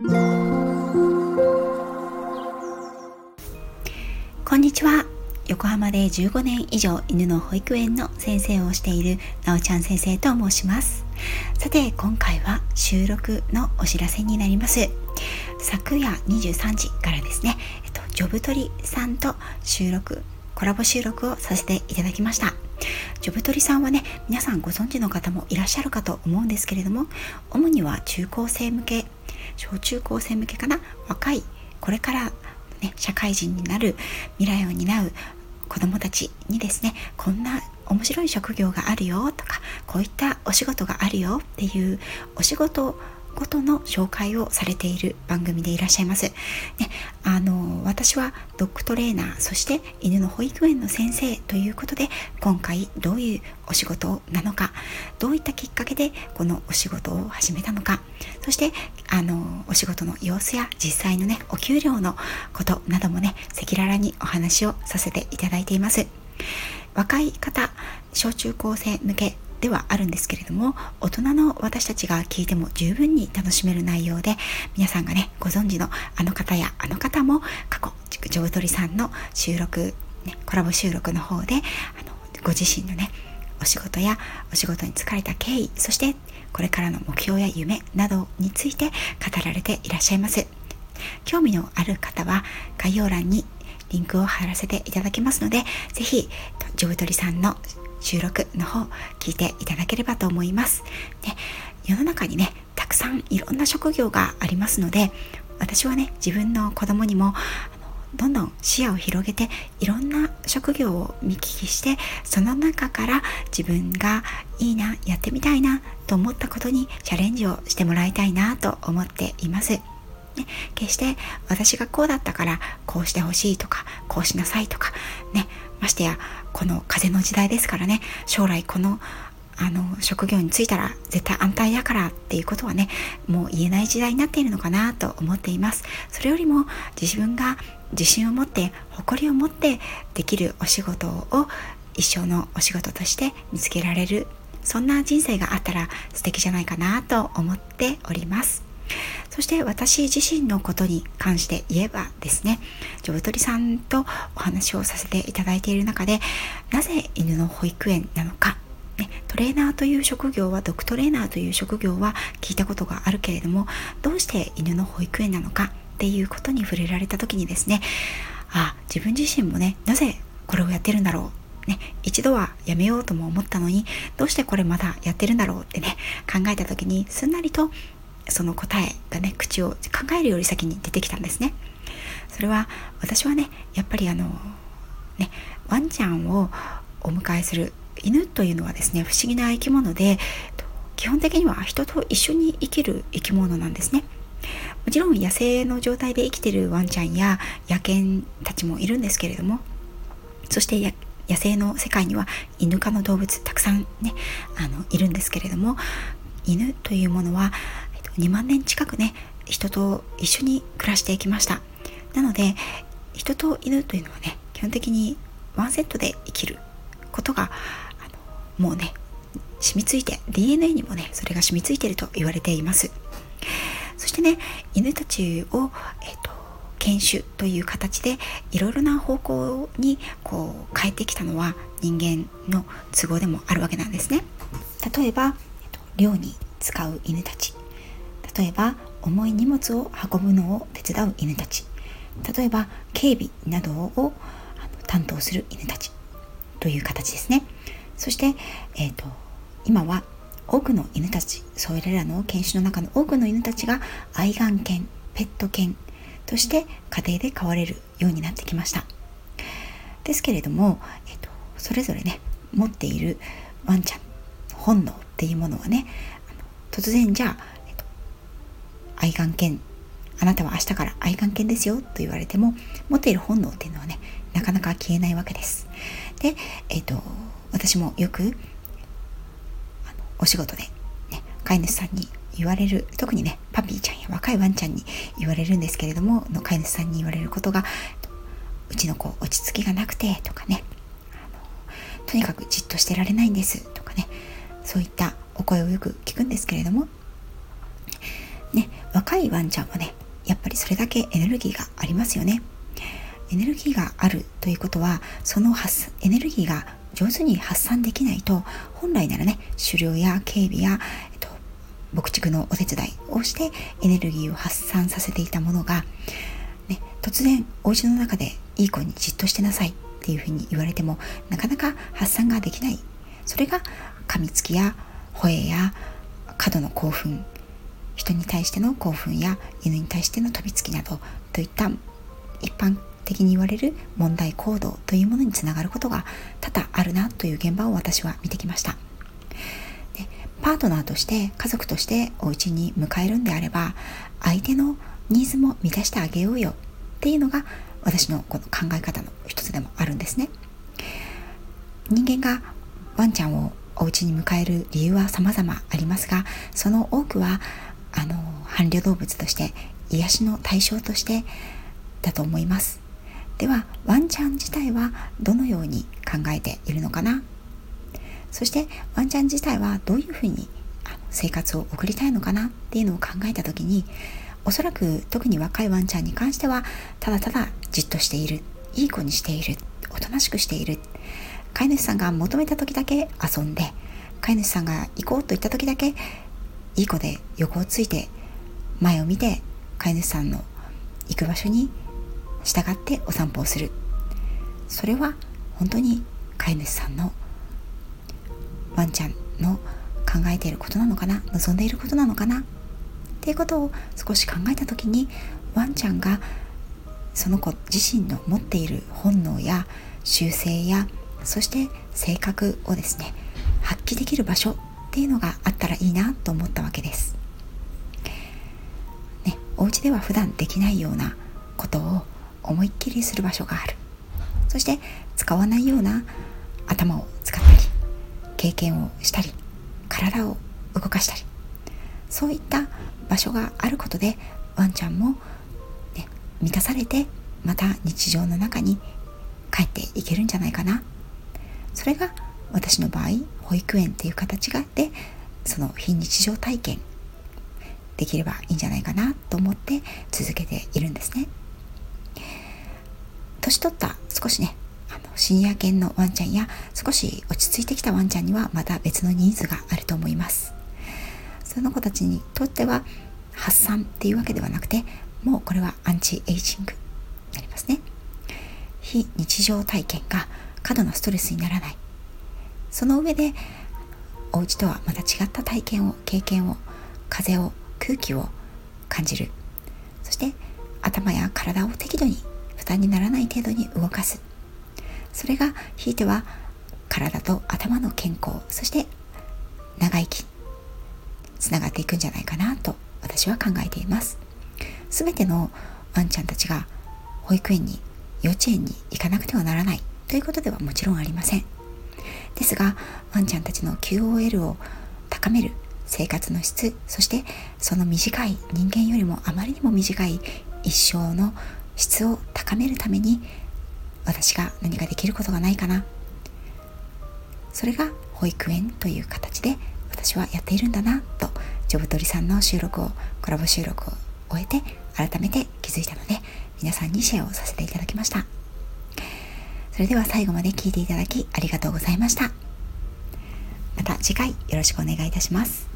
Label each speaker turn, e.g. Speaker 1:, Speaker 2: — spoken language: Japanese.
Speaker 1: こんにちは。横浜で15年以上犬の保育園の先生をしているなおちゃん先生と申します。さて今回は収録のお知らせになります。昨夜23時からですね、えっと、ジョブトリさんと収録コラボ収録をさせていただきました。ジョブトリさんはね皆さんご存知の方もいらっしゃるかと思うんですけれども主には中高生向け小中高生向けかな？若いこれからね、社会人になる未来を担う子どもたちにですねこんな面白い職業があるよとかこういったお仕事があるよっていうお仕事ごとの紹介をされている番組でいらっしゃいます。ね、あの私はドッグトレーナーそして犬の保育園の先生ということで今回どういうお仕事なのかどういったきっかけでこのお仕事を始めたのかそしてあのお仕事の様子や実際のねお給料のことなどもね赤裸々にお話をさせていただいています。若い方小中高生向けではあるんですけれども大人の私たちが聞いても十分に楽しめる内容で皆さんがねご存知のあの方やあの方も過去ジョブトリさんの収録、ね、コラボ収録の方であのご自身のねお仕事やお仕事に疲れた経緯そしてこれからの目標や夢などについて語られていらっしゃいます。興味のある方は概要欄にリンクを貼らせていただきますのでぜひジョブトリさんの収録の方聞いていただければと思います。ね、世の中にねたくさんいろんな職業がありますので私はね自分の子供にもどんどん視野を広げていろんな職業を見聞きしてその中から自分がいいなやってみたいなと思ったことにチャレンジをしてもらいたいなと思っています。ね、決して私がこうだったからこうしてほしいとかこうしなさいとかねましてやこの風の時代ですからね将来このあの職業に就いたら絶対安泰やからっていうことはねもう言えない時代になっているのかなと思っています。それよりも自分が自信を持って誇りを持ってできるお仕事を一生のお仕事として見つけられるそんな人生があったら素敵じゃないかなと思っております。そして私自身のことに関して言えばですねジョブトリさんとお話をさせていただいている中でなぜ犬の保育園なのかね、トレーナーという職業はドクトレーナーという職業は聞いたことがあるけれどもどうして犬の保育園なのかっていうことに触れられた時にですねあ自分自身もねなぜこれをやってるんだろうね、一度はやめようとも思ったのにどうしてこれまだやってるんだろうってね考えた時にすんなりとその答えがね口を考えるより先に出てきたんですね。それは私はねやっぱりあのねワンちゃんをお迎えする犬というのはですね不思議な生き物で基本的には人と一緒に生きる生き物なんですね。もちろん野生の状態で生きてるワンちゃんや野犬たちもいるんですけれどもそして野生の世界には犬科の動物たくさんねあのいるんですけれども犬というものは2万年近くね人と一緒に暮らしていきました。なので人と犬というのはね基本的にワンセットで生きることがあのもうね染みついて DNA にもねそれが染みついていると言われています。そしてね犬たちを、えーと、犬種という形でいろいろな方向にこう変えてきたのは人間の都合でもあるわけなんですね。例えば、えーと猟に使う犬たち。例えば重い荷物を運ぶのを手伝う犬たち。例えば警備などを担当する犬たちという形ですね。そして、えーと、今は多くの犬たちそれらの犬種の中の多くの犬たちが愛玩犬ペット犬として家庭で飼われるようになってきました。ですけれども、えーと、それぞれね持っているワンちゃん本能っていうものはね突然じゃあ愛眼犬。あなたは明日から愛眼犬ですよと言われても持っている本能っていうのはねなかなか消えないわけです。でえっ、ー、と私もよくお仕事で、ね、飼い主さんに言われる特にねパピーちゃんや若いワンちゃんに言われるんですけれどもの飼い主さんに言われることがうちの子落ち着きがなくてとかねとにかくじっとしてられないんですとかねそういったお声をよく聞くんですけれどもね、若いワンちゃんはねやっぱりそれだけエネルギーがありますよね。エネルギーがあるということはその発エネルギーが上手に発散できないと本来ならね狩猟や警備や、えっと、牧畜のお手伝いをしてエネルギーを発散させていたものが、ね、突然お家の中でいい子にじっとしてなさいっていうふうに言われてもなかなか発散ができない。それが噛みつきや吠えや過度の興奮人に対しての興奮や犬に対しての飛びつきなどといった一般的に言われる問題行動というものにつながることが多々あるなという現場を私は見てきました。でパートナーとして家族としてお家に迎えるんであれば相手のニーズも満たしてあげようよっていうのが私のこの考え方の一つでもあるんですね。人間がワンちゃんをお家に迎える理由は様々ありますがその多くはあの伴侶動物として癒しの対象としてだと思います。ではワンちゃん自体はどのように考えているのかな？そしてワンちゃん自体はどういうふうに生活を送りたいのかなっていうのを考えた時におそらく特に若いワンちゃんに関してはただただじっとしているいい子にしているおとなしくしている。飼い主さんが求めた時だけ遊んで飼い主さんが行こうと言った時だけいい子で横をついて前を見て飼い主さんの行く場所に従ってお散歩をす。るそれは本当に飼い主さんのワンちゃんの考えていることなのかな望んでいることなのかなっていうことを少し考えた時にワンちゃんがその子自身の持っている本能や習性やそして性格をですね発揮できる場所っていうのがあったらいいなと思ったわけです。ね、お家では普段できないようなことを思いっきりする場所がある。そして使わないような頭を使ったり、経験をしたり、体を動かしたり、そういった場所があることでワンちゃんも、ね、満たされてまた日常の中に帰っていけるんじゃないかな。それが私の場合保育園っていう形があってその非日常体験できればいいんじゃないかなと思って続けているんですね。年取った少しねあのシニア犬のワンちゃんや少し落ち着いてきたワンちゃんにはまた別のニーズがあると思います。その子たちにとっては発散っていうわけではなくてもうこれはアンチエイジングになりますね。非日常体験が過度なストレスにならない。その上でお家とはまた違った体験を経験を風を空気を感じる。そして頭や体を適度に負担にならない程度に動かす。それがひいては体と頭の健康。そして長生き。つながっていくんじゃないかなと私は考えています。全てのワンちゃんたちが保育園に幼稚園に行かなくてはならない。ということではもちろんありません。ですがワンちゃんたちの QOL を高める生活の質そしてその短い人間よりもあまりにも短い一生の質を高めるために私が何かできることがないかなそれが保育園という形で私はやっているんだなとジョブトリさんの収録をコラボ収録を終えて改めて気づいたので皆さんにシェアをさせていただきました。それでは最後まで聞いていただきありがとうございました。また次回よろしくお願いいたします。